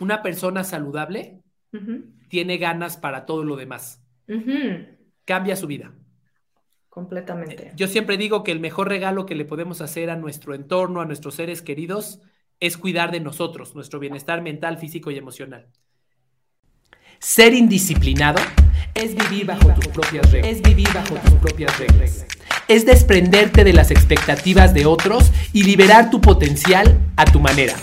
una persona saludable tiene ganas para todo lo demás. Cambia su vida. Completamente. Yo siempre digo que el mejor regalo que le podemos hacer a nuestro entorno, a nuestros seres queridos, es cuidar de nosotros, nuestro bienestar mental, físico y emocional. Ser indisciplinado es vivir bajo tus propias reglas. Es vivir bajo tus propias reglas. Es desprenderte de las expectativas de otros y liberar tu potencial a tu manera.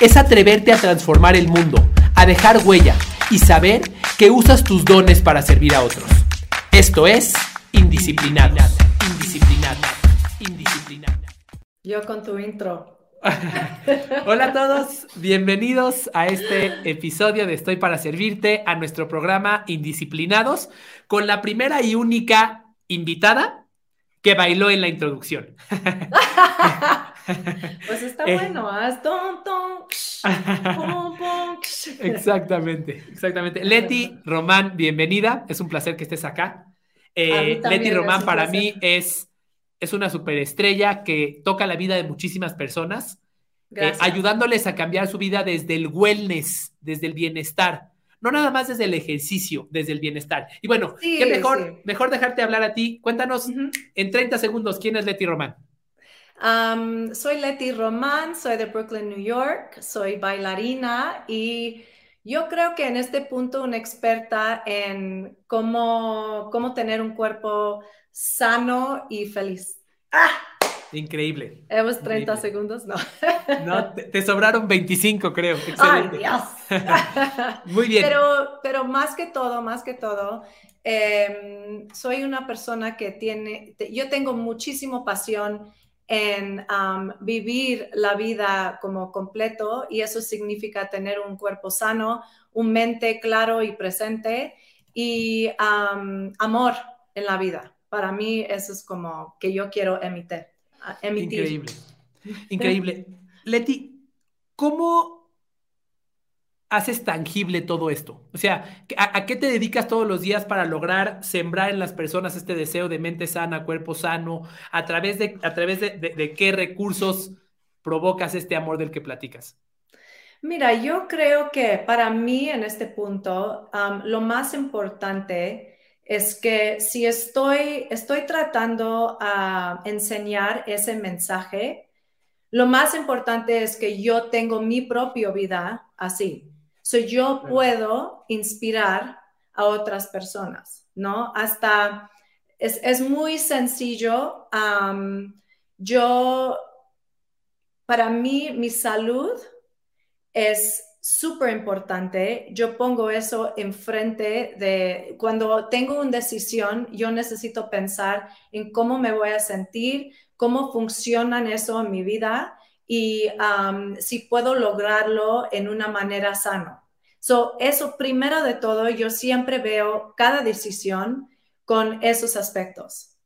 Es atreverte a transformar el mundo, a dejar huella y saber que usas tus dones para servir a otros. Esto es indisciplinado. Indisciplinado. Indisciplinado. Yo con tu intro. Hola a todos, bienvenidos a este episodio de Estoy para Servirte, a nuestro programa Indisciplinados, con la primera y única invitada que bailó en la introducción. pues está eh. bueno, haz ton, Exactamente, exactamente. Leti Román, bienvenida, es un placer que estés acá. Eh, Leti Román para mí es es una superestrella que toca la vida de muchísimas personas, eh, ayudándoles a cambiar su vida desde el wellness, desde el bienestar. No nada más desde el ejercicio, desde el bienestar. Y bueno, qué mejor, mejor dejarte hablar a ti. Cuéntanos en 30 segundos quién es Leti Román. Soy Leti Román, soy de Brooklyn, New York, soy bailarina y yo creo que en este punto una experta en cómo, cómo tener un cuerpo sano y feliz. ¡Ah! Increíble. Hemos 30 segundos, no. No, te, sobraron 25, creo. Excelente. ¡Ay, Dios! Muy bien. Pero, pero más que todo, más que todo, em, soy una persona que tiene, yo tengo muchísimo pasión en vivir la vida como completo y eso significa tener un cuerpo sano, un mente claro y presente y amor en la vida para mí eso es como que yo quiero emitir. Increíble. Increíble. Leti, ¿cómo haces tangible todo esto? O sea, ¿a, qué te dedicas todos los días para lograr sembrar en las personas este deseo de mente sana, cuerpo sano? ¿A través de, a través de, qué recursos provocas este amor del que platicas? Mira, yo creo que para mí en este punto, lo más importante es que si estoy, estoy tratando a enseñar ese mensaje, lo más importante es que yo tengo mi propia vida así. So yo puedo inspirar a otras personas, ¿no? Hasta es, muy sencillo. yo, para mí, mi salud es súper importante. Yo pongo eso enfrente de cuando tengo una decisión, yo necesito pensar en cómo me voy a sentir, cómo funcionan eso en mi vida y si puedo lograrlo en una manera sana. So, eso primero de todo, yo siempre veo cada decisión con esos aspectos.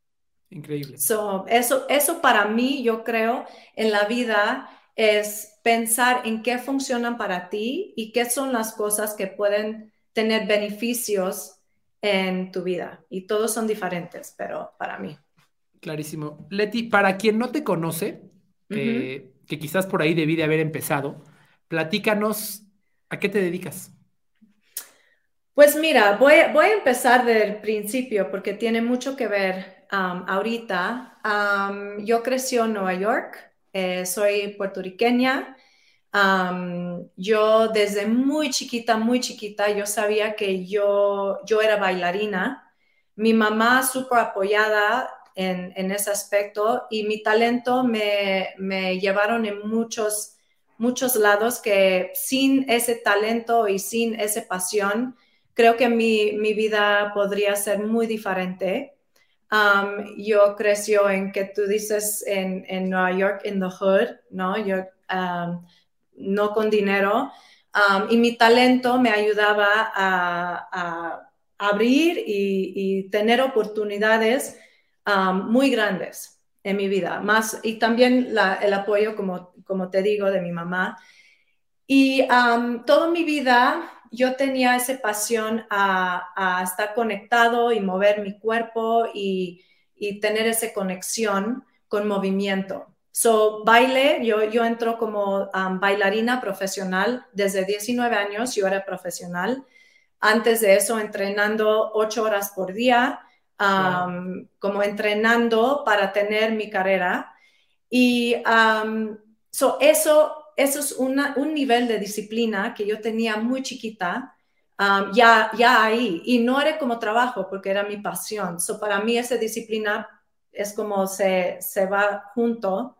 Increíble. So, eso, eso para mí, yo creo, en la vida es pensar en qué funcionan para ti y qué son las cosas que pueden tener beneficios en tu vida. Y todos son diferentes, pero para mí. Clarísimo. Leti, para quien no te conoce, eh, que quizás por ahí debí de haber empezado, platícanos a qué te dedicas. Pues mira, voy, voy a empezar del principio porque tiene mucho que ver um, ahorita. Yo crecí en Nueva York, eh, soy puertorriqueña. yo desde muy chiquita, muy chiquita, yo sabía que yo, yo era bailarina. Mi mamá súper apoyada en, en, ese aspecto y mi talento me, me, llevaron en muchos, muchos lados que sin ese talento y sin esa pasión, creo que mi, mi vida podría ser muy diferente yo creció en que tú dices en, en Nueva York, en the hood, ¿no? Yo no con dinero. y mi talento me ayudaba a, abrir y, tener oportunidades muy grandes en mi vida. Más, y también el apoyo, como, como te digo, de mi mamá. Y toda mi vida yo tenía esa pasión a, estar conectado y mover mi cuerpo y, tener esa conexión con movimiento. So, baile, yo, yo entro como bailarina profesional desde 19 años, yo era profesional. Antes de eso, entrenando ocho horas por día, um, como entrenando para tener mi carrera. Y um, so eso, eso es una, un nivel de disciplina que yo tenía muy chiquita, um, ya, ya ahí. Y no era como trabajo, porque era mi pasión. So para mí esa disciplina es como se, se va junto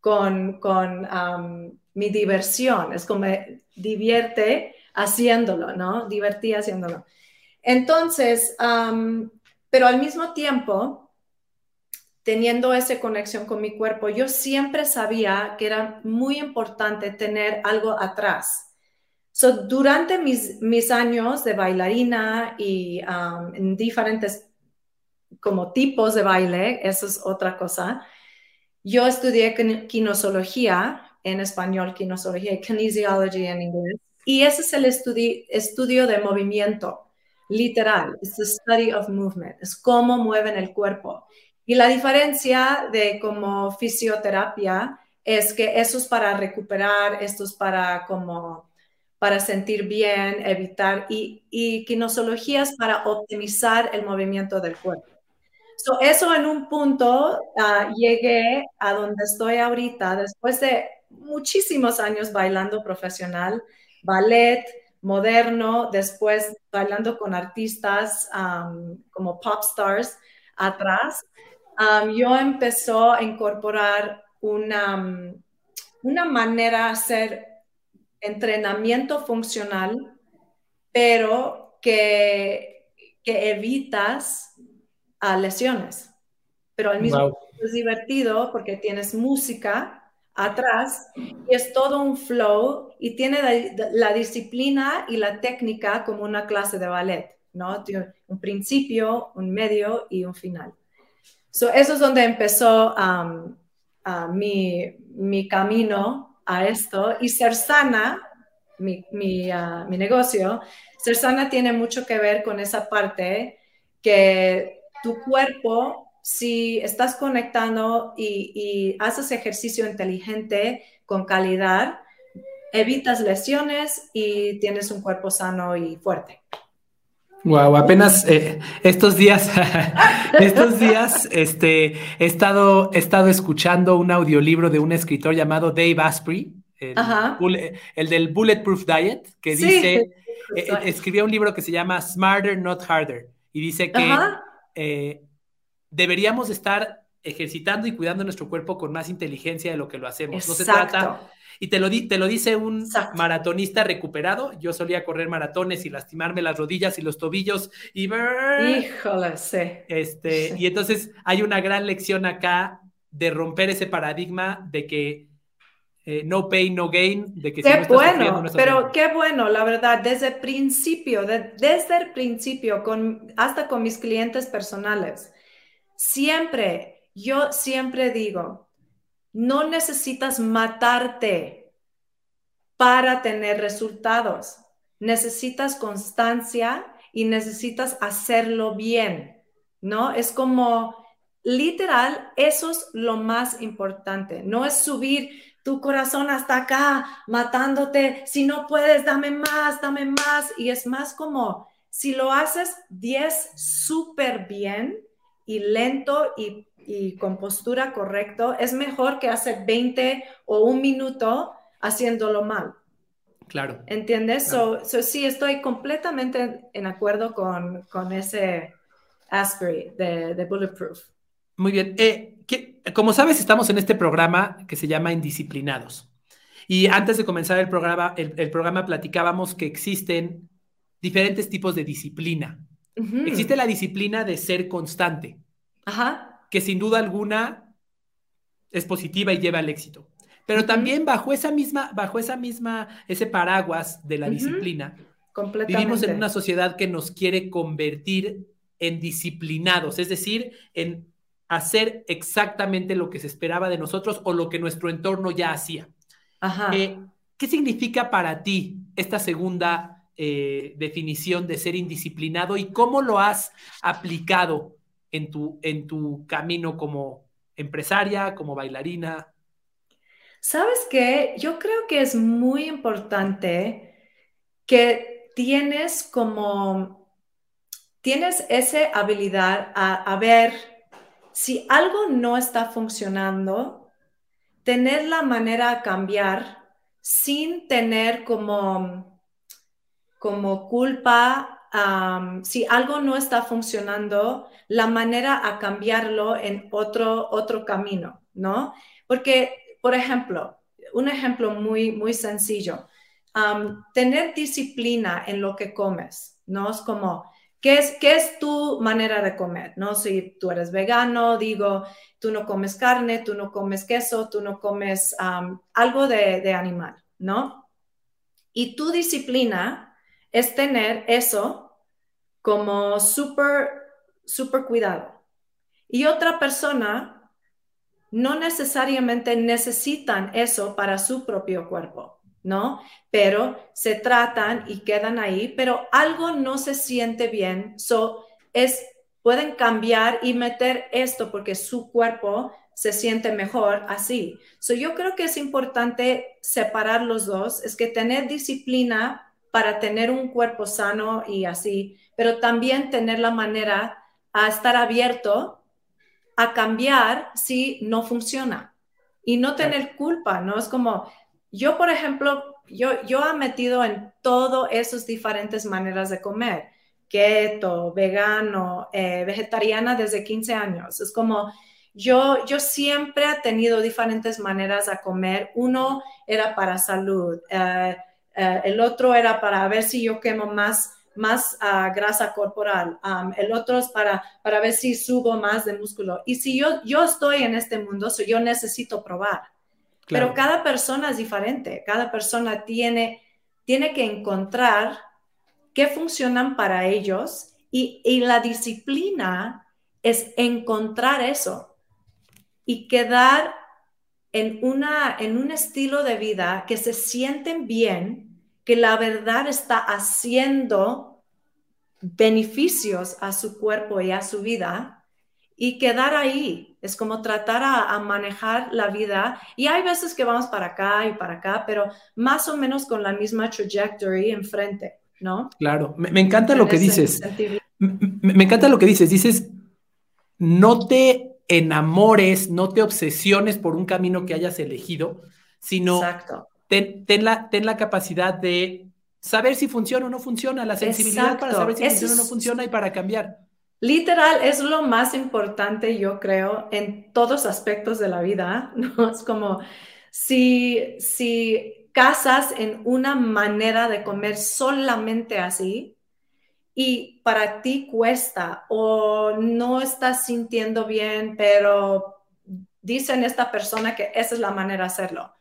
con, con um, mi diversión, es como me divierte haciéndolo, ¿no? Divertí haciéndolo. Entonces, um, pero al mismo tiempo, teniendo esa conexión con mi cuerpo, yo siempre sabía que era muy importante tener algo atrás. So, durante mis, mis años de bailarina y um, en diferentes como tipos de baile, eso es otra cosa, yo estudié kinesiología, en español kinesiología y kinesiology en inglés, y ese es el estudio de movimiento, literal, es the study of movement, es cómo mueven el cuerpo. Y la diferencia de como fisioterapia es que eso es para recuperar, esto es para como para sentir bien, evitar, y, y es para optimizar el movimiento del cuerpo. So, eso en un punto uh, llegué a donde estoy ahorita, después de muchísimos años bailando profesional, ballet, moderno, después bailando con artistas um, como pop stars atrás, um, yo empezó a incorporar una, una manera de hacer entrenamiento funcional, pero que, que evitas a lesiones. Pero al mismo tiempo es divertido porque tienes música atrás y es todo un flow y tiene la, disciplina y la técnica como una clase de ballet, ¿no? Tiene un principio, un medio y un final. So, eso es donde empezó um, mi, mi, camino a esto y Cersana, mi, mi, uh, mi negocio, Cersana tiene mucho que ver con esa parte que tu cuerpo si estás conectando y, haces ejercicio inteligente con calidad, evitas lesiones y tienes un cuerpo sano y fuerte. Wow, apenas eh, estos días, estos días, este, he estado, he estado escuchando un audiolibro de un escritor llamado Dave Asprey, el, del Bulletproof Diet, que dice, eh, escribió un libro que se llama Smarter, Not Harder, y dice que deberíamos estar ejercitando y cuidando nuestro cuerpo con más inteligencia de lo que lo hacemos. No se trata. Y te lo, te lo dice un maratonista recuperado. Yo solía correr maratones y lastimarme las rodillas y los tobillos y. Híjole, sí. Este, Y entonces hay una gran lección acá de romper ese paradigma de que eh, no pain, no gain, de que qué bueno, pero qué bueno, la verdad, desde el principio, desde el principio, con, hasta con mis clientes personales Siempre, yo siempre digo, no necesitas matarte para tener resultados. Necesitas constancia y necesitas hacerlo bien, ¿no? Es como, literal, eso es lo más importante. No es subir tu corazón hasta acá, matándote. Si no puedes, dame más, dame más. Y es más como, si lo haces 10 súper bien, y lento y, con postura correcto es mejor que hacer 20 o un minuto haciéndolo mal. Claro. ¿Entiendes? sí, estoy completamente en acuerdo con, ese Asprey de, Bulletproof. Muy bien. Eh, como sabes, estamos en este programa que se llama Indisciplinados. Y antes de comenzar el programa, el programa platicábamos que existen diferentes tipos de disciplina. Existe la disciplina de ser constante, que sin duda alguna es positiva y lleva al éxito. Pero también bajo esa misma, bajo esa misma, ese paraguas de la disciplina, vivimos en una sociedad que nos quiere convertir en disciplinados, es decir, en hacer exactamente lo que se esperaba de nosotros o lo que nuestro entorno ya hacía. Eh, ¿Qué significa para ti esta segunda eh, definición de ser indisciplinado y cómo lo has aplicado en tu, en tu camino como empresaria, como bailarina? ¿Sabes qué? Yo creo que es muy importante que tienes como, tienes esa habilidad a, ver si algo no está funcionando, tener la manera de cambiar sin tener como, como culpa si algo no está funcionando, la manera a cambiarlo en otro, otro camino, ¿no? Porque, por ejemplo, un ejemplo muy, muy sencillo, tener disciplina en lo que comes, ¿no? Es como, ¿qué es, ¿qué es tu manera de comer? ¿No? Si tú eres vegano, digo, tú no comes carne, tú no comes queso, tú no comes algo de, de animal, ¿no? Y tu disciplina es tener eso como súper, súper cuidado. Y otra persona no necesariamente necesitan eso para su propio cuerpo, ¿no? Pero se tratan y quedan ahí, pero algo no se siente bien, so es pueden cambiar y meter esto porque su cuerpo se siente mejor así. So yo creo que es importante separar los dos, es que tener disciplina para tener un cuerpo sano y así, pero también tener la manera a estar abierto a cambiar si no funciona y no tener culpa, ¿no? Es como, yo, por ejemplo, yo, yo he metido en todo esas diferentes maneras de comer, keto, vegano, eh, vegetariana desde 15 años. Es como, yo, yo siempre he tenido diferentes maneras de comer. Uno era para salud, eh, eh, el otro era para ver si yo quemo más más ah, grasa corporal, el otro es para, para ver si subo más de músculo. Y si yo, yo estoy en este mundo, yo necesito probar. Pero cada persona es diferente, cada persona tiene, tiene que encontrar qué funcionan para ellos y, y la disciplina es encontrar eso y quedar en, una, en un estilo de vida que se sienten bien que la verdad está haciendo beneficios a su cuerpo y a su vida y quedar ahí. Es como tratar a, manejar la vida. Y hay veces que vamos para acá y para acá, pero más o menos con la misma trajectory enfrente, ¿no? Claro, me, encanta lo que dices. Me, me encanta lo que dices. Dices, no te enamores, no te obsesiones por un camino que hayas elegido, sino Exacto ten, la, ten la capacidad de saber si funciona o no funciona, la sensibilidad para saber si funciona o no funciona y para cambiar. Literal, es lo más importante, yo creo, en todos aspectos de la vida, ¿no? Es como si, si casas en una manera de comer solamente así y para ti cuesta o no estás sintiendo bien, pero dicen esta persona que esa es la manera de hacerlo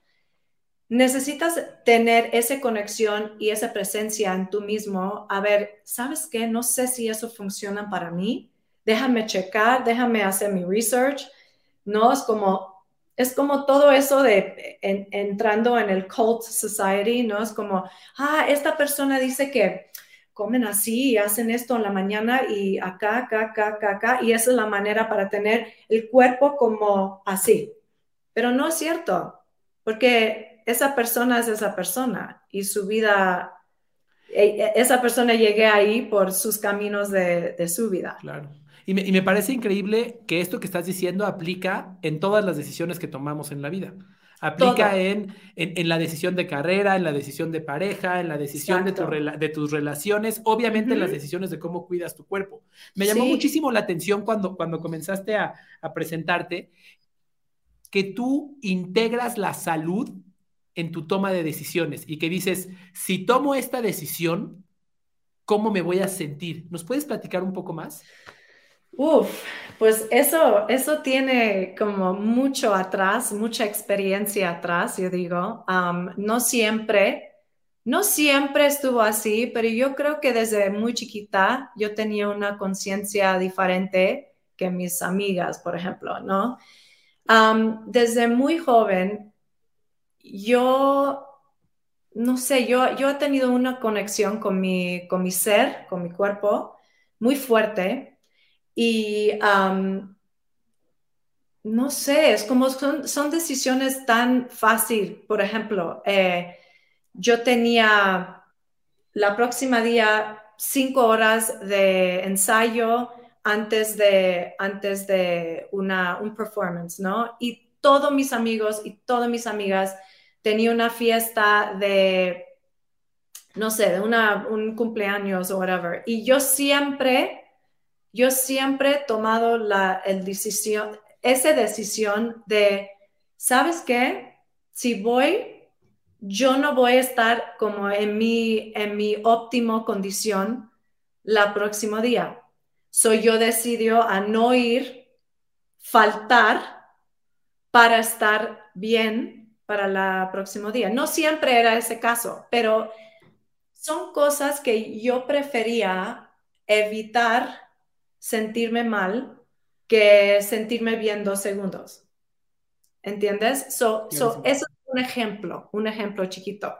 necesitas tener esa conexión y esa presencia en tú mismo. A ver, ¿sabes qué? No sé si eso funciona para mí. Déjame checar, déjame hacer mi research. No es como, es como todo eso de entrando en el cult society, ¿no? Es como, ah, esta persona dice que comen así y hacen esto en la mañana y acá, acá, acá, acá, acá, y esa es la manera para tener el cuerpo como así. Pero no es cierto, porque esa persona es esa persona y su vida, e, e, esa persona llegue ahí por sus caminos de, su vida. Claro. Y me, parece increíble que esto que estás diciendo aplica en todas las decisiones que tomamos en la vida. Aplica en, en, la decisión de carrera, en la decisión de pareja, en la decisión de, de, tus relaciones, obviamente en las decisiones de cómo cuidas tu cuerpo. Me llamó muchísimo la atención cuando, cuando comenzaste a, a presentarte que tú integras la salud en tu toma de decisiones y que dices, si tomo esta decisión, ¿cómo me voy a sentir? ¿Nos puedes platicar un poco más? Uf, pues eso, eso tiene como mucho atrás, mucha experiencia atrás, yo digo. no siempre, no siempre estuvo así, pero yo creo que desde muy chiquita yo tenía una conciencia diferente que mis amigas, por ejemplo, ¿no? desde muy joven yo, no sé, yo, yo he tenido una conexión con mi, con mi ser, con mi cuerpo, muy fuerte. Y no sé, es como son, son decisiones tan fácil. Por ejemplo, eh, yo tenía la próxima día cinco horas de ensayo antes de, antes de una, un performance, ¿no? Y todos mis amigos y todas mis amigas tenían una fiesta de, no sé, de un cumpleaños o whatever. Y yo siempre, yo siempre he tomado la decisión, esa decisión de, ¿sabes qué? Si voy, yo no voy a estar como en mi, en mi óptimo condición la próximo día. Soy yo decidió a no ir, faltar para estar bien para el próximo día. No siempre era ese caso, pero son cosas que yo prefería evitar sentirme mal que sentirme bien dos segundos. ¿Entiendes? So, eso es un ejemplo, un ejemplo chiquito.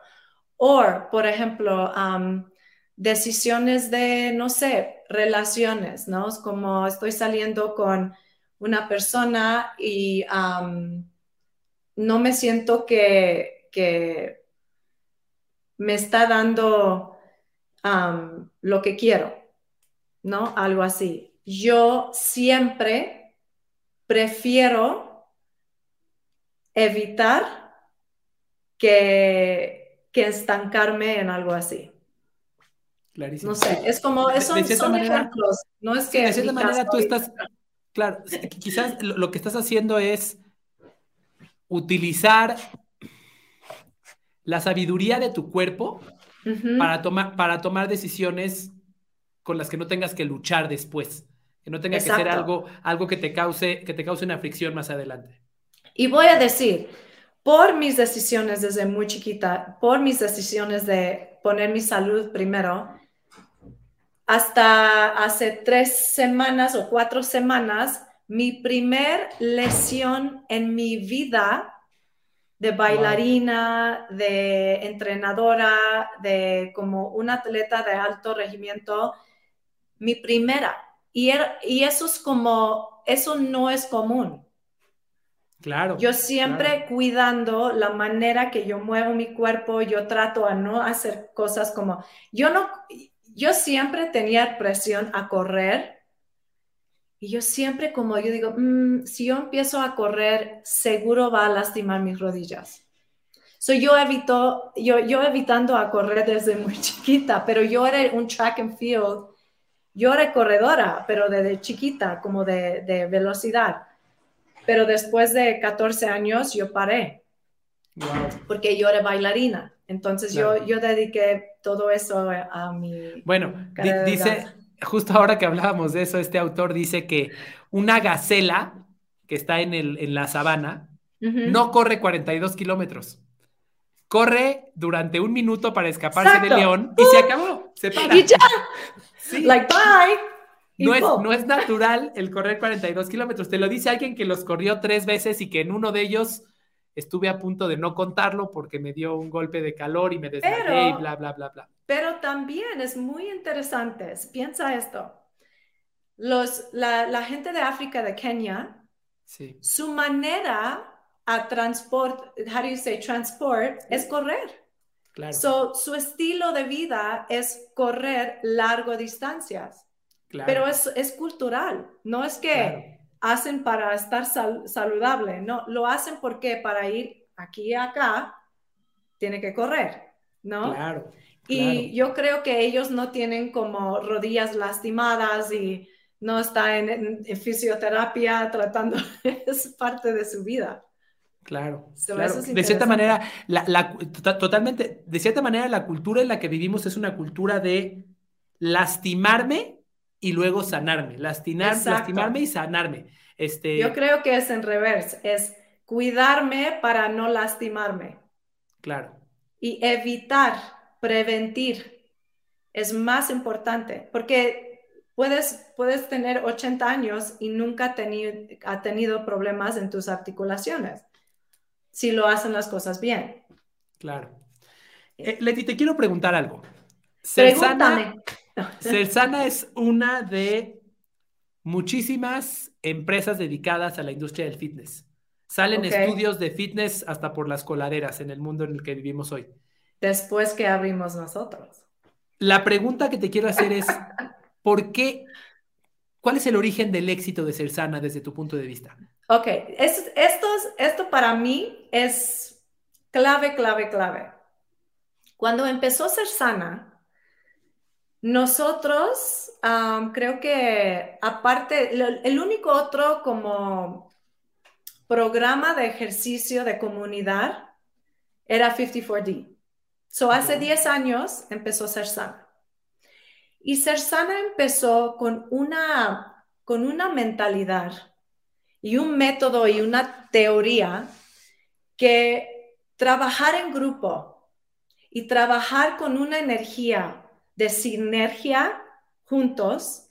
O, por ejemplo, decisiones de, no sé, relaciones, ¿no? Es como estoy saliendo con una persona y no me siento que, que, me está dando lo que quiero, ¿no? Algo así yo siempre prefiero evitar que, que estancarme en algo así. Clarísimo. No sé, es como, son, ejemplos, no es que... de cierta manera tú estás, claro, quizás lo, que estás haciendo es utilizar la sabiduría de tu cuerpo para, tomar, para tomar decisiones con las que no tengas que luchar después que no tenga que ser algo, algo que, te cause, que te cause una fricción más adelante. Y voy a decir, por mis decisiones desde muy chiquita, por mis decisiones de poner mi salud primero, hasta hace tres semanas o cuatro semanas, mi primer lesión en mi vida de bailarina, de entrenadora, de como un atleta de alto regimiento, mi primera y, eso es como, eso no es común. Claro. Yo siempre cuidando la manera que yo muevo mi cuerpo, yo trato a no hacer cosas como, yo no, yo siempre tenía presión a correr y yo siempre como yo digo, mm, si yo empiezo a correr, seguro va a lastimar mis rodillas. So yo evito, yo, yo evitando a correr desde muy chiquita, pero yo era un track and field yo era corredora, pero desde chiquita, como de, velocidad. Pero después de 14 años yo paré, porque yo era bailarina. Entonces yo, yo dediqué todo eso a mi... Bueno, dice, justo ahora que hablábamos de eso, este autor dice que una gacela que está en, el, en la sabana no corre 42 kilómetros. Corre durante un minuto para escaparse del león y se acabó. Se para. Y ya. Like, bye. No es, no es, natural el correr 42 kilómetros. Te lo dice alguien que los corrió tres veces y que en uno de ellos estuve a punto de no contarlo porque me dio un golpe de calor y me desmayé y bla, bla, bla, bla. Pero también es muy interesante. Piensa esto. Los, la, la gente de África, de Kenia, sí. su manera a transport, how do you say transport, es correr. So, su estilo de vida es correr largo distancias. Pero es, es, cultural, no es que hacen para estar saludable, no, lo hacen porque para ir aquí y acá tiene que correr, ¿no? Claro. Y yo creo que ellos no tienen como rodillas lastimadas y no están en, en fisioterapia tratando, es parte de su vida. Claro, de cierta manera, la, totalmente, de cierta manera la cultura en la que vivimos es una cultura de lastimarme y luego sanarme, lastimar, lastimarme y sanarme. Este... Yo creo que es en reverse, es cuidarme para no lastimarme. Claro. Y evitar, prevenir, es más importante, porque puedes, puedes tener 80 años y nunca tenido, ha tenido problemas en tus articulaciones si lo hacen las cosas bien. Claro. Eh, Leti, te quiero preguntar algo. Cersana, Cersana es una de muchísimas empresas dedicadas a la industria del fitness. Salen estudios de fitness hasta por las coladeras en el mundo en el que vivimos hoy. Después que abrimos nosotros. La pregunta que te quiero hacer es, ¿por qué? ¿Cuál es el origen del éxito de Ser Sana desde tu punto de vista? Ok, esto, esto para mí es clave, clave, clave. Cuando empezó Ser Nosotros creo que aparte, el único otro como programa de ejercicio de comunidad era 54D. So, hace 10 años empezó Ser Sana. Y Ser Sana empezó con una, con una mentalidad y un método y una teoría que trabajar en grupo y trabajar con una energía de sinergia juntos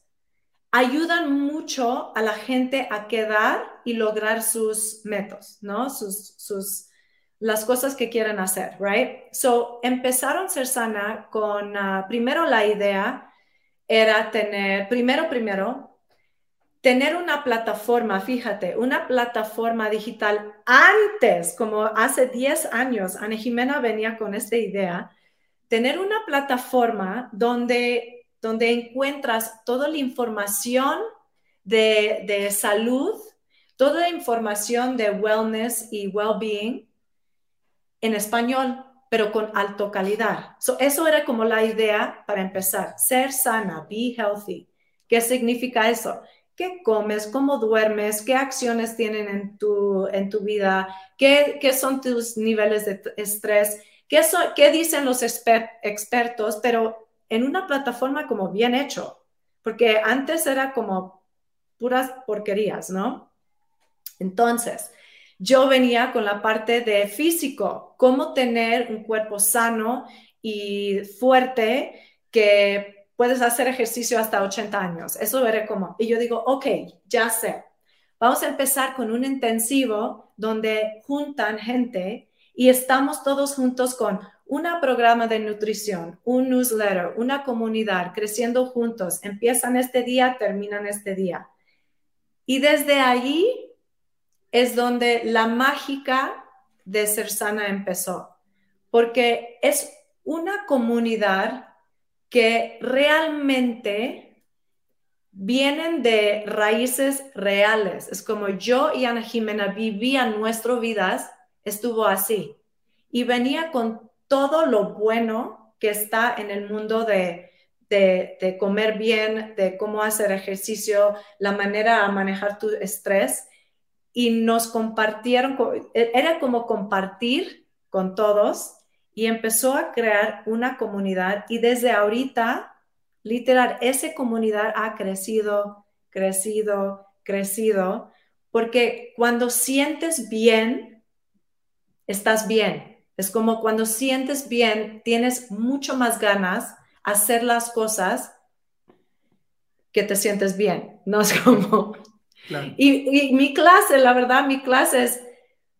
ayudan mucho a la gente a quedar y lograr sus metas, ¿no? Sus, sus, las cosas que quieren hacer, right? So, empezaron Ser Sana con, ah, primero la idea era tener, primero, primero, tener una plataforma, fíjate, una plataforma digital antes, como hace 10 años, Ana Jimena venía con esta idea, tener una plataforma donde donde encuentras toda la información de, salud, toda la información de wellness y well-being en español, pero con alta calidad. eso era como la idea para empezar, ser sana, be healthy. ¿Qué significa eso? ¿Qué comes? ¿Cómo duermes? ¿Qué acciones tienen en tu, en tu vida? ¿Qué, ¿Qué, son tus niveles de estrés? ¿Qué, qué dicen los expertos? Pero en una plataforma como bien hecho, porque antes era como puras porquerías, ¿no? Entonces, yo venía con la parte de físico, cómo tener un cuerpo sano y fuerte que puedes hacer ejercicio hasta 80 años. Eso era como, y yo digo, ok, ya sé. Vamos a empezar con un intensivo donde juntan gente y estamos todos juntos con un programa de nutrición, un newsletter, una comunidad, creciendo juntos. Empiezan este día, terminan este día. Y desde allí es donde la mágica de ser sana empezó, porque es una comunidad que realmente vienen de raíces reales. Es como yo y Ana Jimena vivían nuestras vidas, estuvo así. Y venía con todo lo bueno que está en el mundo de, de, comer bien, de cómo hacer ejercicio, la manera a manejar tu estrés. Y nos compartieron, era como compartir con todos y empezó a crear una comunidad y desde ahorita, literal, esa comunidad ha crecido, crecido, crecido, porque cuando sientes bien, estás bien. Es como cuando sientes bien, tienes mucho más ganas hacer las cosas que te sientes bien. No es como... Y, mi clase, la verdad, mi clase es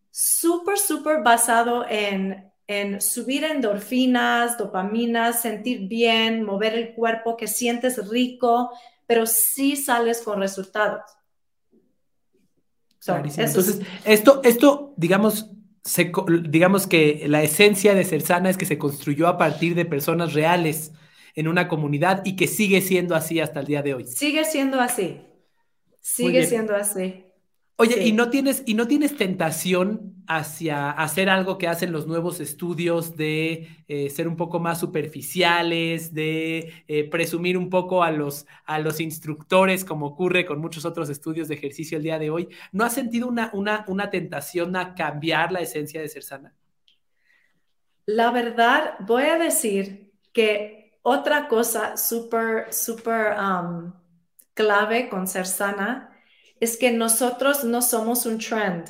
súper, súper basado en, en subir endorfinas, dopaminas, sentir bien, mover el cuerpo, que sientes rico, pero sí sales con resultados. Entonces, esto, esto, digamos, digamos que la esencia de Ser Sana es que se construyó a partir de personas reales en una comunidad y que sigue siendo así hasta el día de hoy. Sigue siendo así. Sigue siendo así. Oye, ¿y, no tienes, ¿y no tienes tentación hacia hacer algo que hacen los nuevos estudios de eh, ser un poco más superficiales, de eh, presumir un poco a los, a los instructores, como ocurre con muchos otros estudios de ejercicio el día de hoy? ¿No has sentido una, una, una tentación a cambiar la esencia de ser sana? La verdad, voy a decir que otra cosa súper, súper um, clave con ser sana es que nosotros no somos un trend,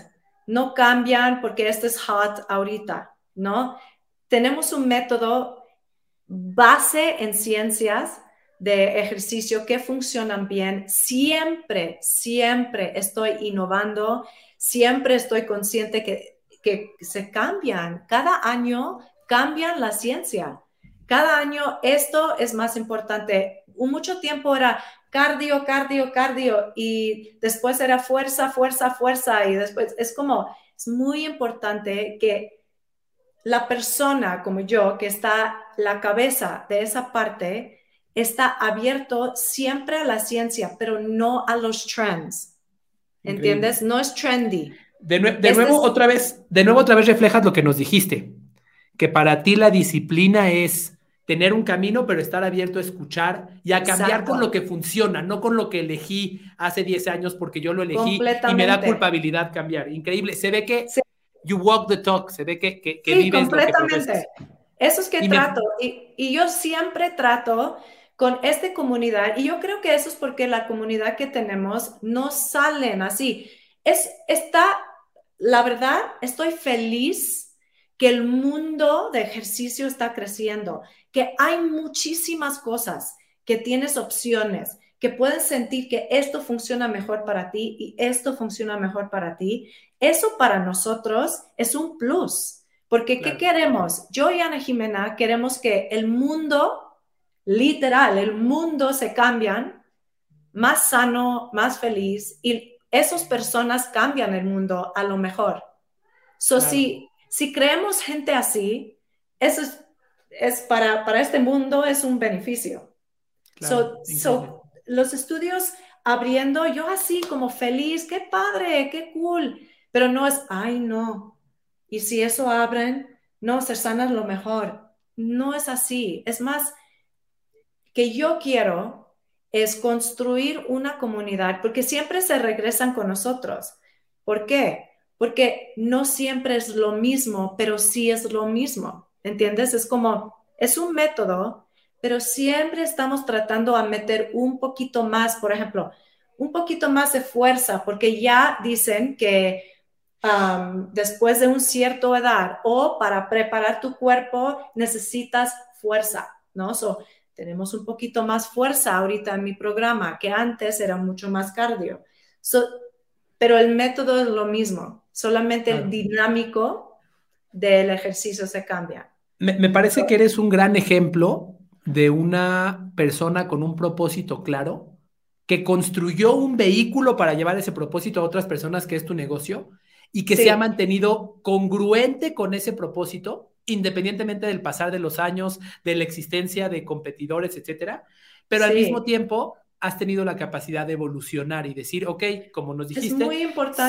no cambian porque esto es hot ahorita, ¿no? Tenemos un método base en ciencias de ejercicio que funcionan bien. Siempre, siempre estoy innovando, siempre estoy consciente que, que se cambian. Cada año cambian la ciencia. Cada año esto es más importante. Mucho tiempo era cardio, cardio, cardio y después era fuerza, fuerza, fuerza y después es como, es muy importante que la persona como yo, que está la cabeza de esa parte, está abierto siempre a la ciencia, pero no a los trends. ¿Entiendes? No es trendy. De, nuevo, otra vez, de nuevo, otra vez reflejas lo que nos dijiste, que para ti la disciplina es tener un camino, pero estar abierto a escuchar y a cambiar con lo que funciona, no con lo que elegí hace 10 años porque yo lo elegí y me da culpabilidad cambiar. Increíble. Se ve que you walk the talk, se ve que, que, sí, completamente. Eso es que trato. Y, y yo siempre trato con esta comunidad, y yo creo que eso es porque la comunidad que tenemos no salen así. Es, está, la verdad, estoy feliz que el mundo de ejercicio está creciendo, que hay muchísimas cosas, que tienes opciones, que puedes sentir que esto funciona mejor para ti y esto funciona mejor para ti. Eso para nosotros es un plus, porque ¿qué queremos? Yo y Ana Jimena queremos que el mundo literal, el mundo se cambian, más sano, más feliz, y esas personas cambian el mundo a lo mejor. So, si, si creemos gente así, eso es, para, para, este mundo es un beneficio. so, los estudios abriendo, yo así como feliz, qué padre, qué cool, pero no es, ay no, y si eso abren, no, ser sana es lo mejor. No es así, es más, que yo quiero es construir una comunidad, porque siempre se regresan con nosotros. ¿Por qué? Porque no siempre es lo mismo, pero sí es lo mismo. ¿Entiendes? Es como, es un método, pero siempre estamos tratando a meter un poquito más, por ejemplo, un poquito más de fuerza, porque ya dicen que um, después de un cierto edad o para preparar tu cuerpo necesitas fuerza, ¿no? tenemos un poquito más fuerza ahorita en mi programa, que antes era mucho más cardio. pero el método es lo mismo, solamente el dinámico del ejercicio se cambia. Me, parece que eres un gran ejemplo de una persona con un propósito claro, que construyó un vehículo para llevar ese propósito a otras personas, que es tu negocio, y que se ha mantenido congruente con ese propósito independientemente del pasar de los años, de la existencia de competidores, etcétera, pero al mismo tiempo has tenido la capacidad de evolucionar y decir, ok, como nos dijiste,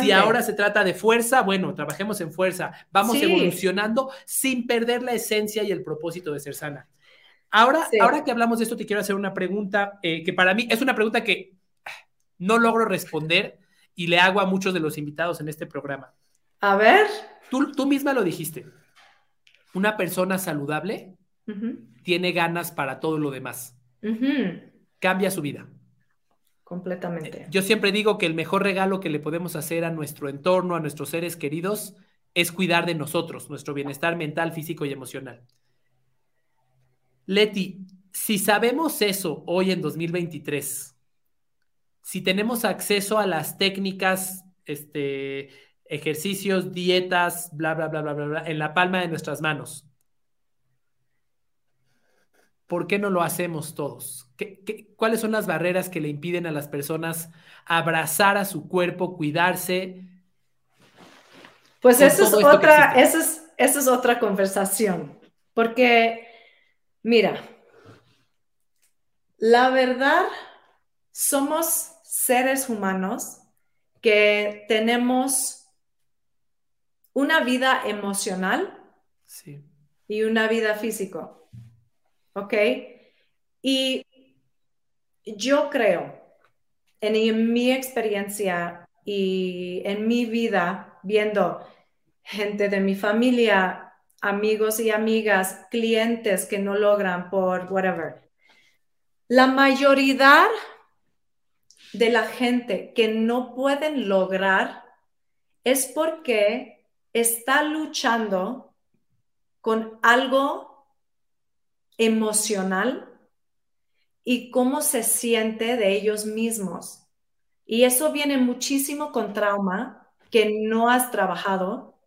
si ahora se trata de fuerza, bueno, trabajemos en fuerza, vamos evolucionando sin perder la esencia y el propósito de ser sana. Ahora, ahora que hablamos de esto, te quiero hacer una pregunta eh, que para mí es una pregunta que no logro responder y le hago a muchos de los invitados en este programa. A ver. Tú, tú misma lo dijiste una persona saludable tiene ganas para todo lo demás. Cambia su vida. Completamente. Yo siempre digo que el mejor regalo que le podemos hacer a nuestro entorno, a nuestros seres queridos, es cuidar de nosotros, nuestro bienestar mental, físico y emocional. Leti, si sabemos eso hoy en 2023, si tenemos acceso a las técnicas este, ejercicios, dietas, bla, bla, bla, bla, bla, bla, en la palma de nuestras manos. ¿Por qué no lo hacemos todos? ¿Qué, cuáles son las barreras que le impiden a las personas abrazar a su cuerpo, cuidarse? Pues eso es, otra, eso es, eso es otra conversación, porque, mira, la verdad, somos seres humanos que tenemos una vida emocional y una vida físico. ¿Ok? Y yo creo, en, mi experiencia y en mi vida, viendo gente de mi familia, amigos y amigas, clientes que no logran por whatever, la mayoría de la gente que no pueden lograr es porque está luchando con algo emocional y cómo se siente de ellos mismos. Y eso viene muchísimo con trauma que no has trabajado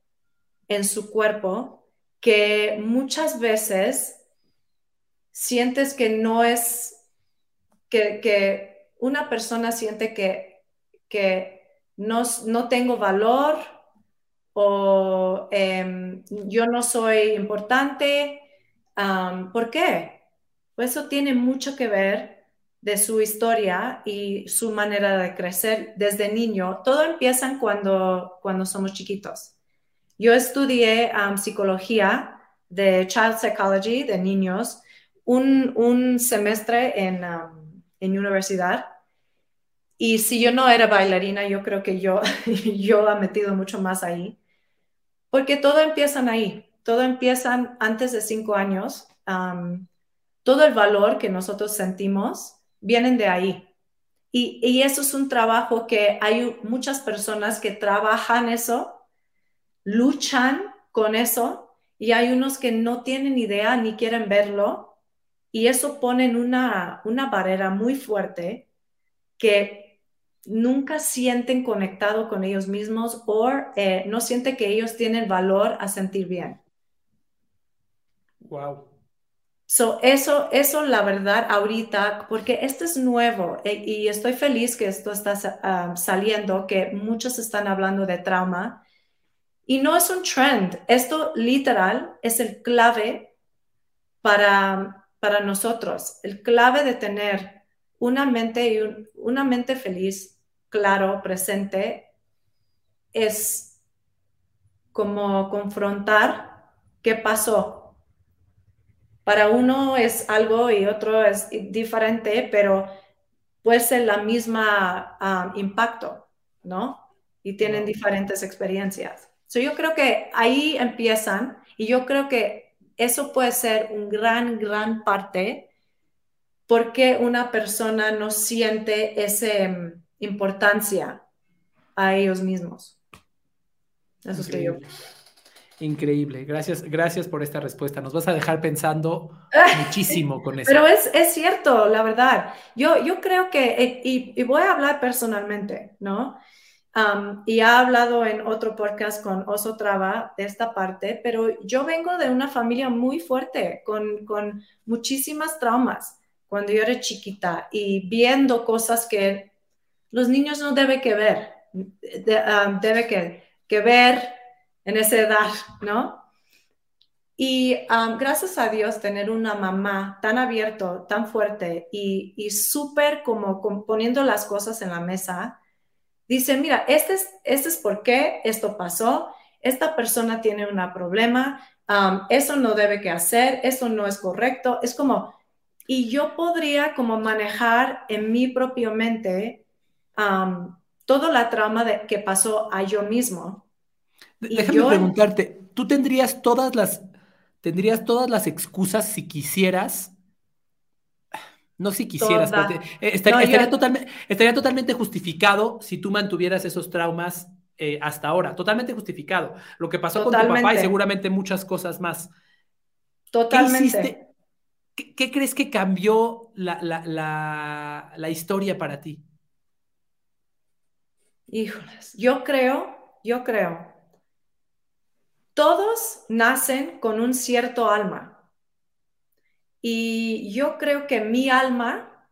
en su cuerpo, que muchas veces sientes que no es, que, una persona siente que, que no, no tengo valor o em, yo no soy importante, ¿por qué? Pues eso tiene mucho que ver de su historia y su manera de crecer desde niño. Todo empieza cuando, cuando somos chiquitos. Yo estudié psicología de Child Psychology de niños un, semestre en, en universidad. Y si yo no era bailarina, yo creo que yo, yo he metido mucho más ahí. Porque todo empieza ahí, todo empieza antes de cinco años. todo el valor que nosotros sentimos vienen de ahí. Y, y, eso es un trabajo que hay muchas personas que trabajan eso, luchan con eso, y hay unos que no tienen idea ni quieren verlo, y eso pone en una, una barrera muy fuerte que nunca sienten conectado con ellos mismos o eh, no sienten que ellos tienen valor a sentir bien. Wow. So, eso, eso, la verdad, ahorita, porque esto es nuevo eh, y estoy feliz que esto está saliendo, que muchos están hablando de trauma. Y no es un trend, esto literal es el clave para, para nosotros, el clave de tener una mente, y una mente feliz, claro, presente, es como confrontar qué pasó. Para uno es algo y otro es diferente, pero puede ser la misma ah, impacto, ¿no? Y tienen diferentes experiencias. So, yo creo que ahí empiezan y yo creo que eso puede ser un gran, gran parte porque una persona no siente esa mm, importancia a ellos mismos. Eso es que yo. Increíble, gracias, gracias por esta respuesta. Nos vas a dejar pensando muchísimo con eso. Pero es, es, cierto, la verdad. Yo, yo creo que, eh, y, y voy a hablar personalmente, ¿no? y ha hablado en otro podcast con Oso Traba de esta parte, pero yo vengo de una familia muy fuerte, con, con muchísimas traumas cuando yo era chiquita y viendo cosas que los niños no deben que ver, debe que, que, ver en esa edad, ¿no? Y gracias a Dios tener una mamá tan abierto, tan fuerte y, y súper como poniendo las cosas en la mesa, dice, mira, este es, este es por qué esto pasó, esta persona tiene un problema, eso no debe que hacer, eso no es correcto, es como, y yo podría como manejar en mi propia mente toda la trama de, que pasó a yo mismo. Déjame preguntarte, ¿tú tendrías todas las, tendrías todas las excusas si quisieras no si quisieras, eh, estaría, totalmente, justificado si tú mantuvieras esos traumas eh, hasta ahora, totalmente justificado. Lo que pasó con tu papá y seguramente muchas cosas más. Totalmente. ¿Qué, crees que cambió la, la, historia para ti? Híjoles, yo creo, yo creo, todos nacen con un cierto alma. Y yo creo que mi alma,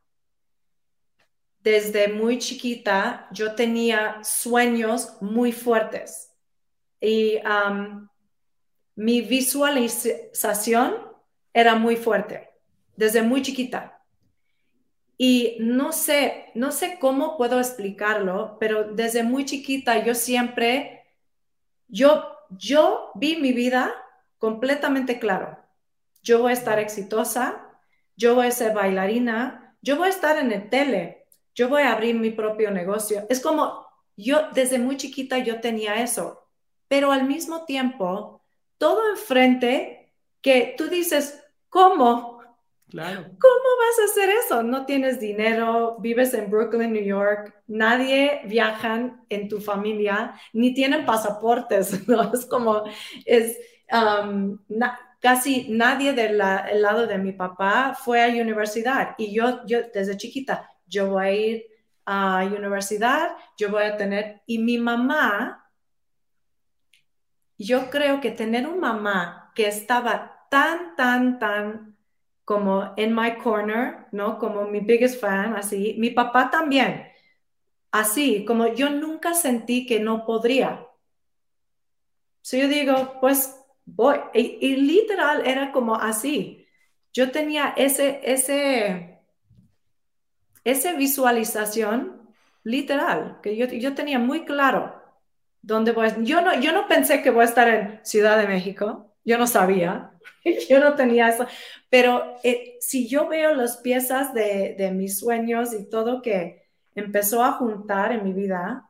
desde muy chiquita, yo tenía sueños muy fuertes. Y mi visualización era muy fuerte, desde muy chiquita. Y no sé, no sé cómo puedo explicarlo, pero desde muy chiquita yo siempre, yo, yo vi mi vida completamente claro yo voy a estar exitosa, yo voy a ser bailarina, yo voy a estar en el tele, yo voy a abrir mi propio negocio. Es como yo desde muy chiquita yo tenía eso, pero al mismo tiempo, todo enfrente que tú dices, ¿cómo? ¿Cómo vas a hacer eso? No tienes dinero, vives en Brooklyn, New York, nadie viaja en tu familia, ni tienen pasaportes. Es como, es, um, casi nadie del lado de mi papá fue a universidad y yo, yo desde chiquita, yo voy a ir a universidad, yo voy a tener, y mi mamá, yo creo que tener una mamá que estaba tan, tan, tan como in my corner, ¿no? Como mi biggest fan, así. Mi papá también, así, como yo nunca sentí que no podría. So yo digo, pues voy. Y, literal era como así. Yo tenía ese, ese, esa visualización literal, que yo, yo tenía muy claro dónde voy. Yo no, yo no pensé que voy a estar en Ciudad de México, yo no sabía, yo no tenía eso, pero eh, si yo veo las piezas de, de mis sueños y todo que empezó a juntar en mi vida,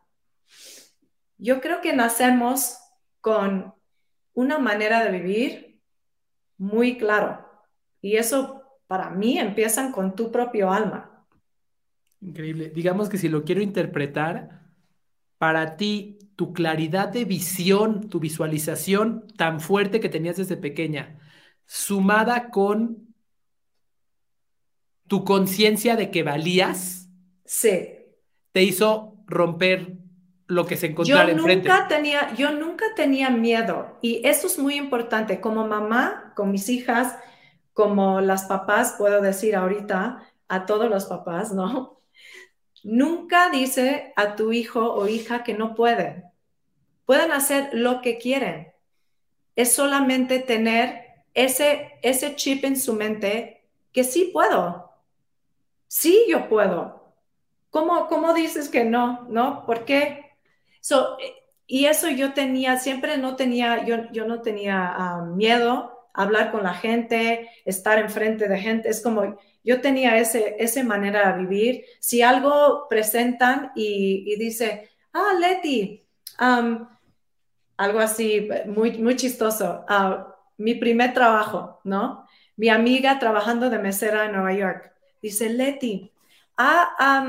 yo creo que nacemos con una manera de vivir muy claro. Y eso para mí empiezan con tu propio alma. Increíble. Digamos que si lo quiero interpretar, para ti, tu claridad de visión, tu visualización tan fuerte que tenías desde pequeña, sumada con tu conciencia de que valías, sí. te hizo romper lo que se encontraba yo enfrente. Nunca tenía, yo nunca tenía miedo y eso es muy importante. Como mamá, con mis hijas, como las papás, puedo decir ahorita a todos los papás, ¿no? Nunca dice a tu hijo o hija que no pueden. Pueden hacer lo que quieren. Es solamente tener ese, ese chip en su mente que sí puedo. Sí, yo puedo. ¿Cómo, cómo dices que no? ¿No? ¿Por qué? y eso yo tenía, siempre no tenía, yo, yo no tenía ah, miedo a hablar con la gente, estar enfrente de gente. Es como, yo tenía ese, esa manera de vivir. Si algo presentan y, dice, ah, Leti, algo así, muy, muy chistoso, ah, mi primer trabajo, ¿no? Mi amiga trabajando de mesera en Nueva York, dice, Leti, ah,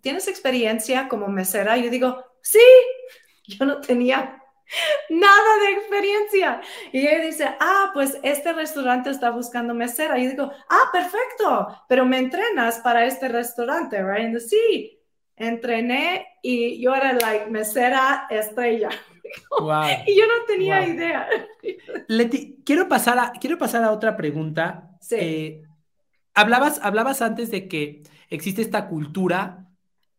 ¿tienes experiencia como mesera? Yo digo, sí, yo no tenía nada de experiencia. Y ella dice, ah, pues este restaurante está buscando mesera. Y yo digo, ah, perfecto, pero me entrenas para este restaurante, right? Sí, entrené y yo era la mesera estrella. y yo no tenía idea. Leti, quiero pasar a, quiero pasar a otra pregunta. Sí. Eh, hablabas, hablabas antes de que existe esta cultura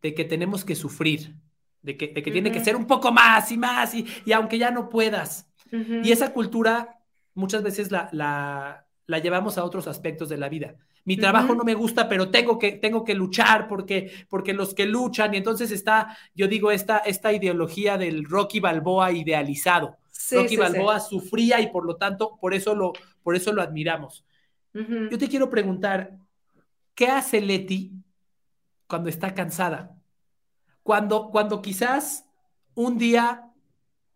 de que tenemos que sufrir de que, tiene que ser un poco más y más, y, aunque ya no puedas. Y esa cultura muchas veces la, la, llevamos a otros aspectos de la vida. Mi trabajo no me gusta, pero tengo que, tengo que luchar porque, porque los que luchan, y entonces está, yo digo, esta, esta ideología del Rocky Balboa idealizado. Rocky Balboa sufría y por lo tanto, por eso lo, por eso lo admiramos. Yo te quiero preguntar, ¿qué hace Leti cuando está cansada? Cuando, cuando quizás un día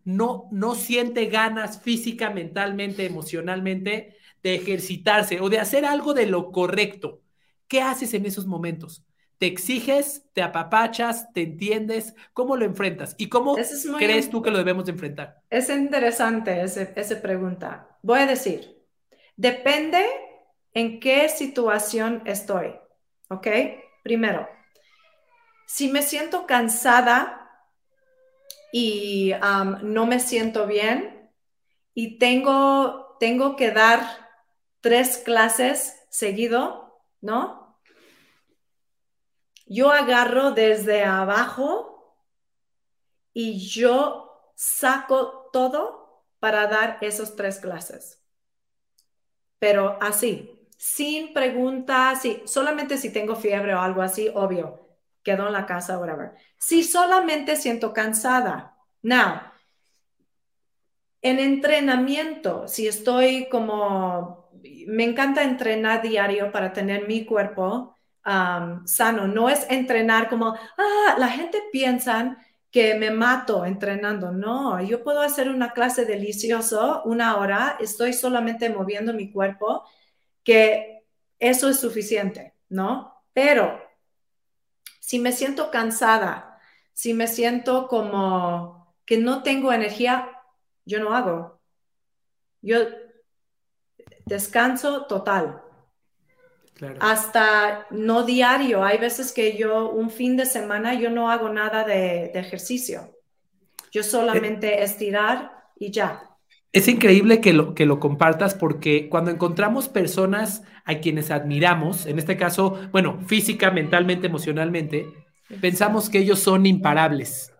no, no siente ganas física, mentalmente, emocionalmente de ejercitarse o de hacer algo de lo correcto. ¿Qué haces en esos momentos? ¿Te exiges, te apapachas, te entiendes? ¿Cómo lo enfrentas? ¿Y cómo crees tú que lo debemos de enfrentar? Es interesante esa pregunta. Voy a decir, depende en qué situación estoy, ¿ok? Primero, si me siento cansada y no me siento bien y tengo, tengo que dar tres clases seguido, ¿no? Yo agarro desde abajo y yo saco todo para dar esas tres clases. Pero así, sin preguntas, solamente si tengo fiebre o algo así, obvio quedo en la casa, whatever. Si solamente siento cansada. Now, en entrenamiento, si estoy como, me encanta entrenar diario para tener mi cuerpo um, sano. No es entrenar como, ah, la gente piensa que me mato entrenando. No, yo puedo hacer una clase delicioso, una hora, estoy solamente moviendo mi cuerpo, que eso es suficiente, ¿no? Pero si me siento cansada, si me siento como que no tengo energía, yo no hago. Yo descanso total. Hasta no diario. Hay veces que yo un fin de semana yo no hago nada de, ejercicio. Yo solamente estirar y ya. Es increíble que lo, que lo compartas porque cuando encontramos personas a quienes admiramos, en este caso, bueno, física, mentalmente, emocionalmente, pensamos que ellos son imparables,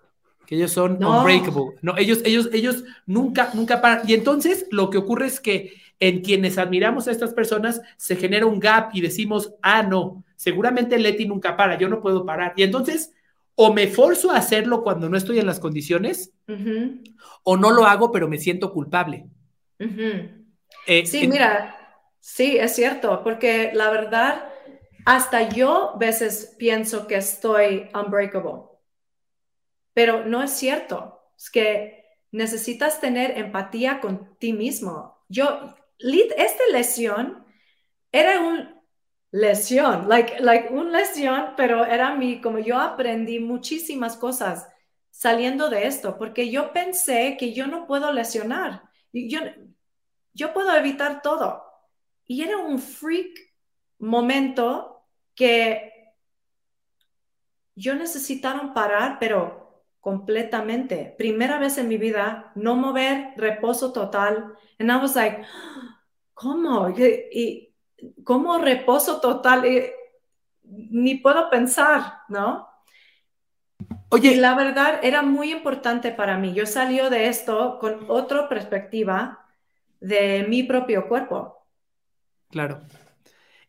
que ellos son unbreakable. No, ellos, ellos, ellos nunca, nunca paran. Y entonces lo que ocurre es que en quienes admiramos a estas personas se genera un gap y decimos, ah, no, seguramente Leti nunca para, yo no puedo parar. Y entonces o me forzo a hacerlo cuando no estoy en las condiciones, o no lo hago, pero me siento culpable. Eh, sí, mira, sí, es cierto, porque la verdad, hasta yo a veces pienso que estoy unbreakable, pero no es cierto. Es que necesitas tener empatía con ti mismo. Yo, esta lesión era un lesión, like, like un lesión, pero era mi, como yo aprendí muchísimas cosas saliendo de esto, porque yo pensé que yo no puedo lesionar, yo, yo puedo evitar todo. Y era un freak momento que yo necesitaron parar, pero completamente. Primera vez en mi vida, no mover, reposo total. And I was like, ¿cómo? Y, como reposo total, eh, ni puedo pensar, ¿no? Oye, la verdad era muy importante para mí. Yo salí de esto con otra perspectiva de mi propio cuerpo. Claro.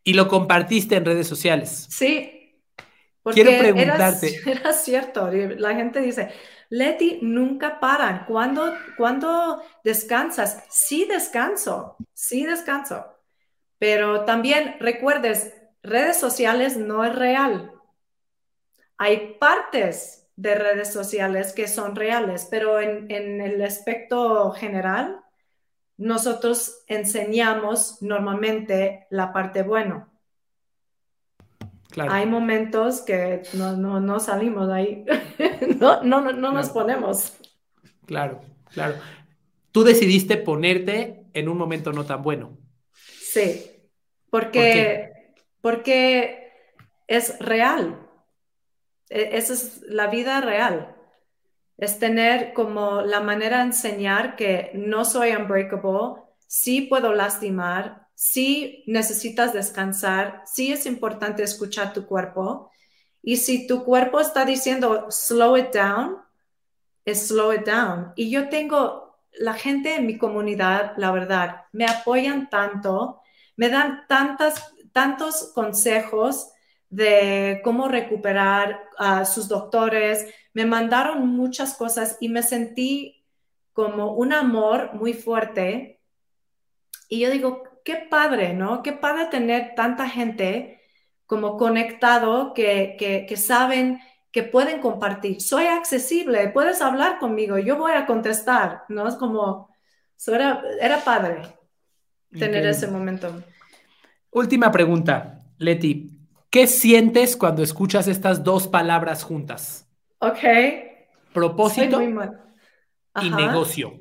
Y lo compartiste en redes sociales. Sí. Porque Quiero preguntarte. Era, era cierto. La gente dice, Leti, nunca paran. ¿Cuándo, ¿Cuándo descansas? Sí descanso, sí descanso. Pero también recuerdes, redes sociales no es real. Hay partes de redes sociales que son reales, pero en, el aspecto general, nosotros enseñamos normalmente la parte buena. Hay momentos que no, salimos de ahí, no, no, no nos ponemos. Claro, claro. Tú decidiste ponerte en un momento no tan bueno. Sí, porque, porque es real. E, esa es la vida real. Es tener como la manera de enseñar que no soy unbreakable, sí puedo lastimar, sí necesitas descansar, sí es importante escuchar tu cuerpo. Y si tu cuerpo está diciendo slow it down, es slow it down. Y yo tengo la gente en mi comunidad, la verdad, me apoyan tanto, me dan tantas, tantos consejos de cómo recuperar a sus doctores, me mandaron muchas cosas y me sentí como un amor muy fuerte. Y yo digo, qué padre, ¿no? Qué padre tener tanta gente como conectado que, que saben que pueden compartir. Soy accesible, puedes hablar conmigo, yo voy a contestar, ¿no? Es como, era, era padre tener ese momento. Última pregunta, Leti. ¿Qué sientes cuando escuchas estas dos palabras juntas? Ok. Propósito y negocio.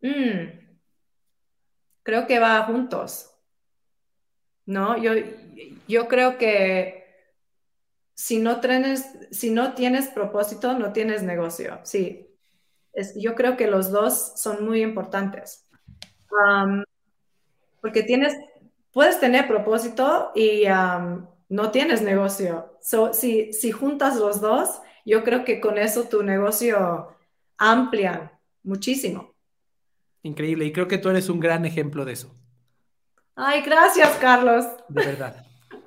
Mm. Creo que va juntos. ¿No? Yo, yo creo que si no, tienes, si no tienes propósito, no tienes negocio. Sí, yo creo que los dos son muy importantes. porque tienes, puedes tener propósito y no tienes negocio. si, si juntas los dos, yo creo que con eso tu negocio amplia muchísimo. Increíble, y creo que tú eres un gran ejemplo de eso. Ay, gracias, Carlos. De verdad.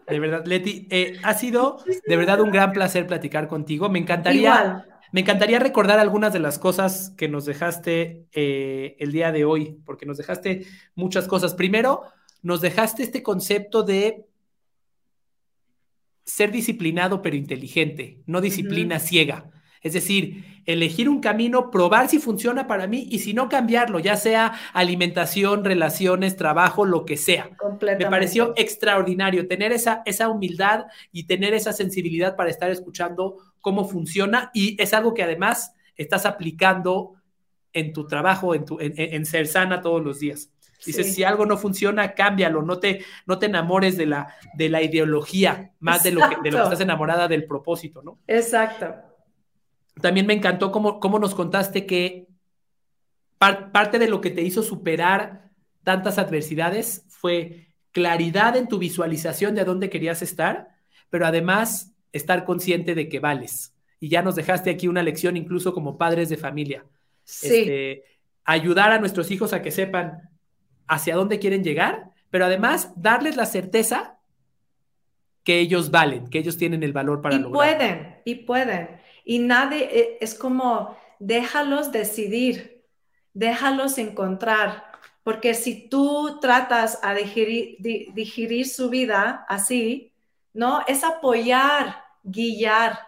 De verdad, Leti, eh, ha sido de verdad un gran placer platicar contigo. Me encantaría, me encantaría recordar algunas de las cosas que nos dejaste eh, el día de hoy, porque nos dejaste muchas cosas. Primero, nos dejaste este concepto de ser disciplinado pero inteligente, no disciplina ciega. Es decir, elegir un camino, probar si funciona para mí y si no cambiarlo, ya sea alimentación, relaciones, trabajo, lo que sea. Me pareció extraordinario tener esa, esa humildad y tener esa sensibilidad para estar escuchando cómo funciona y es algo que además estás aplicando en tu trabajo, en, tu, en, ser sana todos los días. Dices, si algo no funciona, cámbialo, no te, no te enamores de la, de la ideología, más de lo, que, de lo que estás enamorada del propósito, ¿no? Exacto. También me encantó cómo, cómo nos contaste que parte de lo que te hizo superar tantas adversidades fue claridad en tu visualización de a dónde querías estar, pero además estar consciente de que vales. Y ya nos dejaste aquí una lección incluso como padres de familia. Sí. Este, ayudar a nuestros hijos a que sepan hacia dónde quieren llegar, pero además darles la certeza que ellos valen, que ellos tienen el valor para y lograr. pueden, y pueden. Y nadie, eh, es como, déjalos decidir, déjalos encontrar, porque si tú tratas a digerir, di- digerir su vida así, ¿no? Es apoyar, guiar.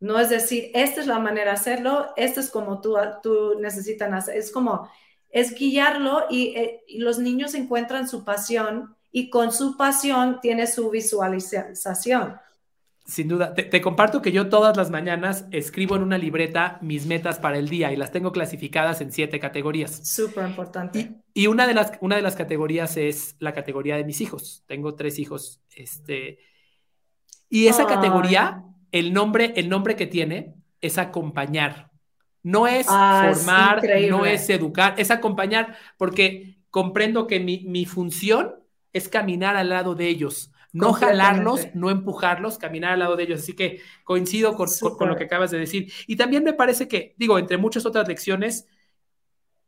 No es decir, esta es la manera de hacerlo, esto es como tú, tú necesitan hacer. Es como, es guiarlo y, y los niños encuentran su pasión y con su pasión tiene su visualización. Sin duda, te, te comparto que yo todas las mañanas escribo en una libreta mis metas para el día y las tengo clasificadas en siete categorías. Súper importante. Y, y una, de las, una de las categorías es la categoría de mis hijos. Tengo tres hijos. Este, y esa categoría, el nombre, el nombre que tiene es acompañar. No es Ah, es formar, no increíble. es educar, es acompañar, porque comprendo que mi, mi función es caminar al lado de ellos, no jalarlos, no empujarlos, caminar al lado de ellos. Así que coincido con, con- con lo que acabas de decir. Y también me parece que, digo, entre muchas otras lecciones,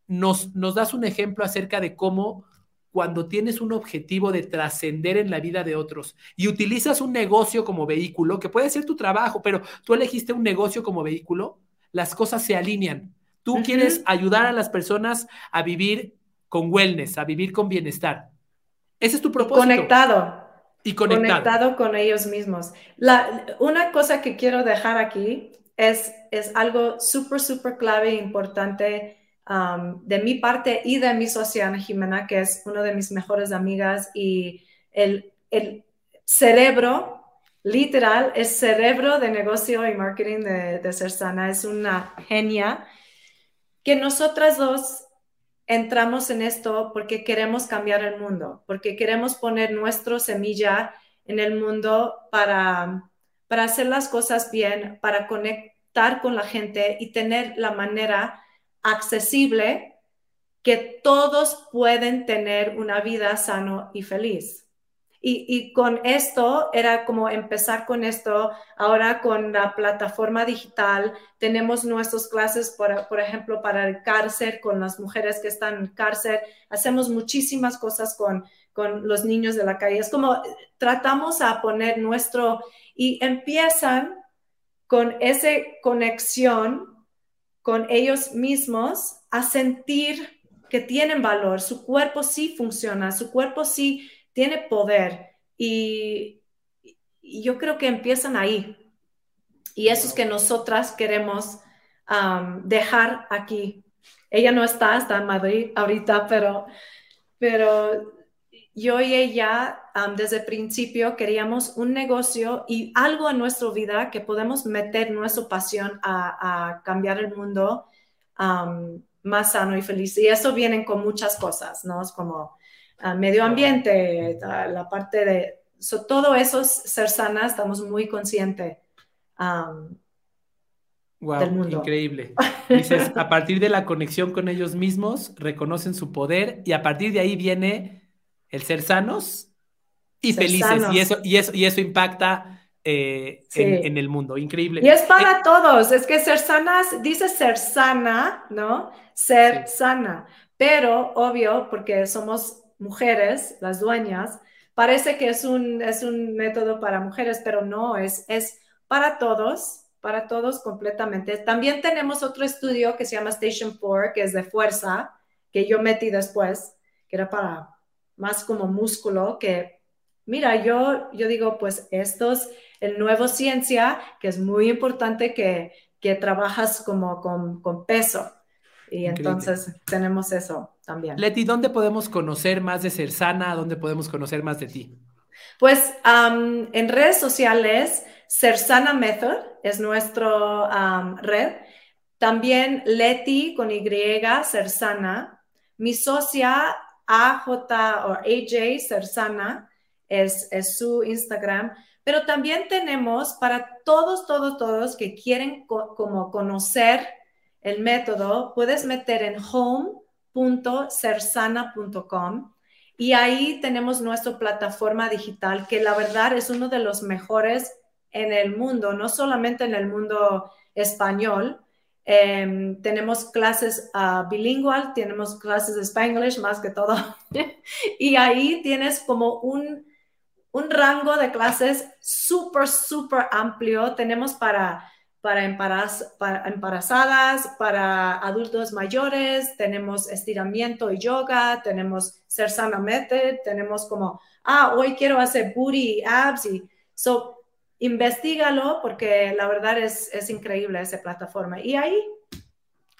nos, nos das un ejemplo acerca de cómo cuando tienes un objetivo de trascender en la vida de otros y utilizas un negocio como vehículo, que puede ser tu trabajo, pero tú elegiste un negocio como vehículo, las cosas se alinean. Tú quieres ayudar a las personas a vivir con wellness, a vivir con bienestar. Ese es tu propósito. Conectado. y conectado. conectado con ellos mismos. La, una cosa que quiero dejar aquí es, es algo súper, súper clave e importante um, de mi parte y de mi socia Ana Jimena, que es una de mis mejores amigas y el, el cerebro, literal, es cerebro de negocio y marketing de, de Ser Sana, es una genia, que nosotras dos entramos en esto porque queremos cambiar el mundo, porque queremos poner nuestra semilla en el mundo para, para hacer las cosas bien, para conectar con la gente y tener la manera accesible que todos pueden tener una vida sano y feliz. Y, con esto era como empezar con esto. Ahora con la plataforma digital tenemos nuestras clases, por, por, ejemplo, para el cárcel, con las mujeres que están en cárcel. Hacemos muchísimas cosas con, con los niños de la calle. Es como tratamos a poner nuestro y empiezan con esa conexión con ellos mismos a sentir que tienen valor, su cuerpo sí funciona, su cuerpo sí tiene poder y, y, yo creo que empiezan ahí. Y eso es que nosotras queremos um, dejar aquí. Ella no está, está en Madrid ahorita, pero, pero yo y ella um, desde el principio queríamos un negocio y algo en nuestra vida que podemos meter nuestra pasión a, a cambiar el mundo um, más sano y feliz. Y eso viene con muchas cosas, ¿no? Es como uh, medio ambiente, la parte de so, todo eso, ser sana, estamos muy conscientes um, wow, del mundo. Increíble. Dices, a partir de la conexión con ellos mismos, reconocen su poder y a partir de ahí viene el ser sanos y ser felices. Sanos. Y, eso, y, eso, y eso impacta eh, sí. en, en, el mundo. Increíble. Y es para eh, todos. Es que ser sanas, dice ser sana, ¿no? Ser sí. sana. Pero, obvio, porque somos mujeres, las dueñas, parece que es un, es un método para mujeres, pero no, es, es para todos, para todos completamente. También tenemos otro estudio que se llama Station 4, que es de fuerza, que yo metí después, que era para más como músculo, que mira, yo, yo digo, pues esto es el nuevo ciencia, que es muy importante que, que trabajas como con, con peso. Y Increíble. entonces tenemos eso también. Leti, ¿dónde podemos conocer más de Ser Sana? ¿Dónde podemos conocer más de ti? Pues um, en redes sociales, Ser Sana Method es nuestro um, red. También Leti con Y, Ser Sana. Mi socia AJ o AJ Sersana es, es, su Instagram, pero también tenemos para todos, todos, todos que quieren co como conocer el método, puedes meter en home.cersana.com y ahí tenemos nuestra plataforma digital, que la verdad es uno de los mejores en el mundo, no solamente en el mundo español. Em, tenemos clases uh, bilingüe, tenemos clases de español más que todo. y ahí tienes como un, un rango de clases súper, súper amplio. Tenemos para para, embarazadas, para adultos mayores, tenemos estiramiento y yoga, tenemos ser sana method, tenemos como, ah, hoy quiero hacer booty, abs y so, investigalo porque la verdad es, es increíble esa plataforma. Y ahí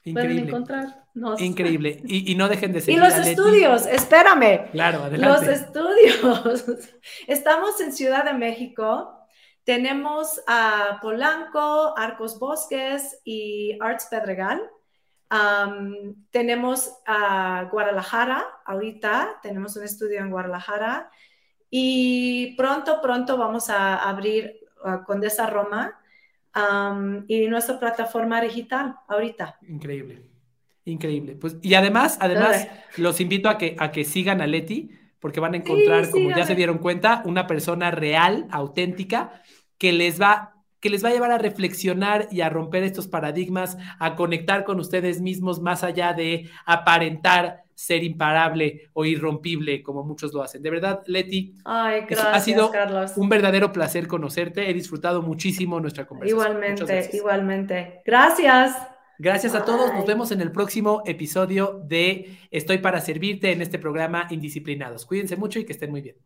Increíble. pueden encontrarnos. Increíble. Y, no dejen de seguir. Y los estudios, espérame. Claro, adelante. Los estudios. Estamos en Ciudad de México tenemos a Polanco, Arcos Bosques y Arts Pedregal. tenemos a Guadalajara, ahorita tenemos un estudio en Guadalajara y pronto, pronto vamos a abrir uh, Condesa Roma y nuestra plataforma digital ahorita. Increíble, increíble. Pues, y además, además, los invito a que, a que sigan a Leti porque van a encontrar, como ya se dieron cuenta, una persona real, auténtica, que les va que les va a llevar a reflexionar y a romper estos paradigmas, a conectar con ustedes mismos más allá de aparentar ser imparable o irrompible como muchos lo hacen. De verdad, Leti, ha sido un verdadero placer conocerte. He disfrutado muchísimo nuestra conversación. Igualmente, igualmente. Gracias. Gracias a todos. Nos vemos en el próximo episodio de Estoy para servirte en este programa Indisciplinados. Cuídense mucho y que estén muy bien.